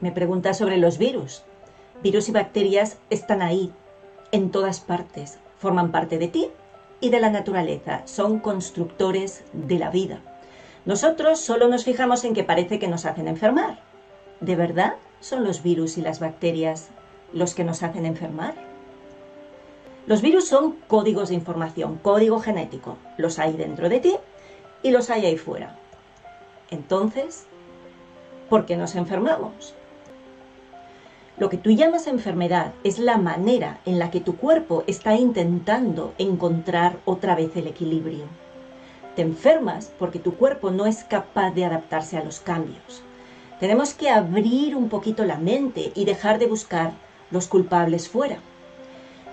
Me preguntas sobre los virus. Virus y bacterias están ahí, en todas partes. Forman parte de ti y de la naturaleza. Son constructores de la vida. Nosotros solo nos fijamos en que parece que nos hacen enfermar. ¿De verdad son los virus y las bacterias los que nos hacen enfermar? Los virus son códigos de información, código genético. Los hay dentro de ti y los hay ahí fuera. Entonces, ¿por qué nos enfermamos? Lo que tú llamas enfermedad es la manera en la que tu cuerpo está intentando encontrar otra vez el equilibrio. Te enfermas porque tu cuerpo no es capaz de adaptarse a los cambios. Tenemos que abrir un poquito la mente y dejar de buscar los culpables fuera.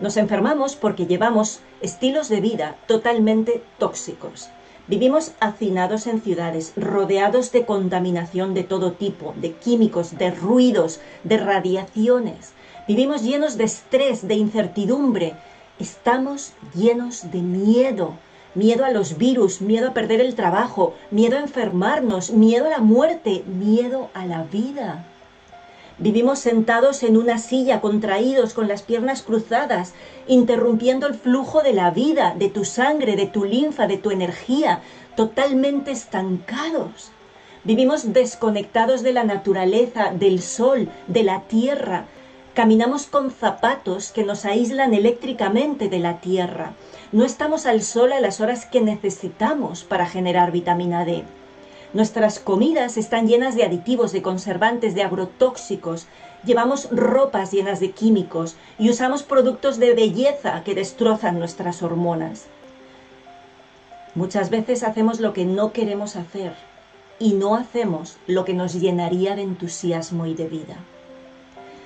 Nos enfermamos porque llevamos estilos de vida totalmente tóxicos, Vivimos hacinados en ciudades, rodeados de contaminación de todo tipo, de químicos, de ruidos, de radiaciones. Vivimos llenos de estrés, de incertidumbre. Estamos llenos de miedo. Miedo a los virus, miedo a perder el trabajo, miedo a enfermarnos, miedo a la muerte, miedo a la vida. Vivimos sentados en una silla, contraídos, con las piernas cruzadas, interrumpiendo el flujo de la vida, de tu sangre, de tu linfa, de tu energía, totalmente estancados. Vivimos desconectados de la naturaleza, del sol, de la tierra. Caminamos con zapatos que nos aíslan eléctricamente de la tierra. No estamos al sol a las horas que necesitamos para generar vitamina D. Nuestras comidas están llenas de aditivos, de conservantes, de agrotóxicos. Llevamos ropas llenas de químicos y usamos productos de belleza que destrozan nuestras hormonas. Muchas veces hacemos lo que no queremos hacer y no hacemos lo que nos llenaría de entusiasmo y de vida.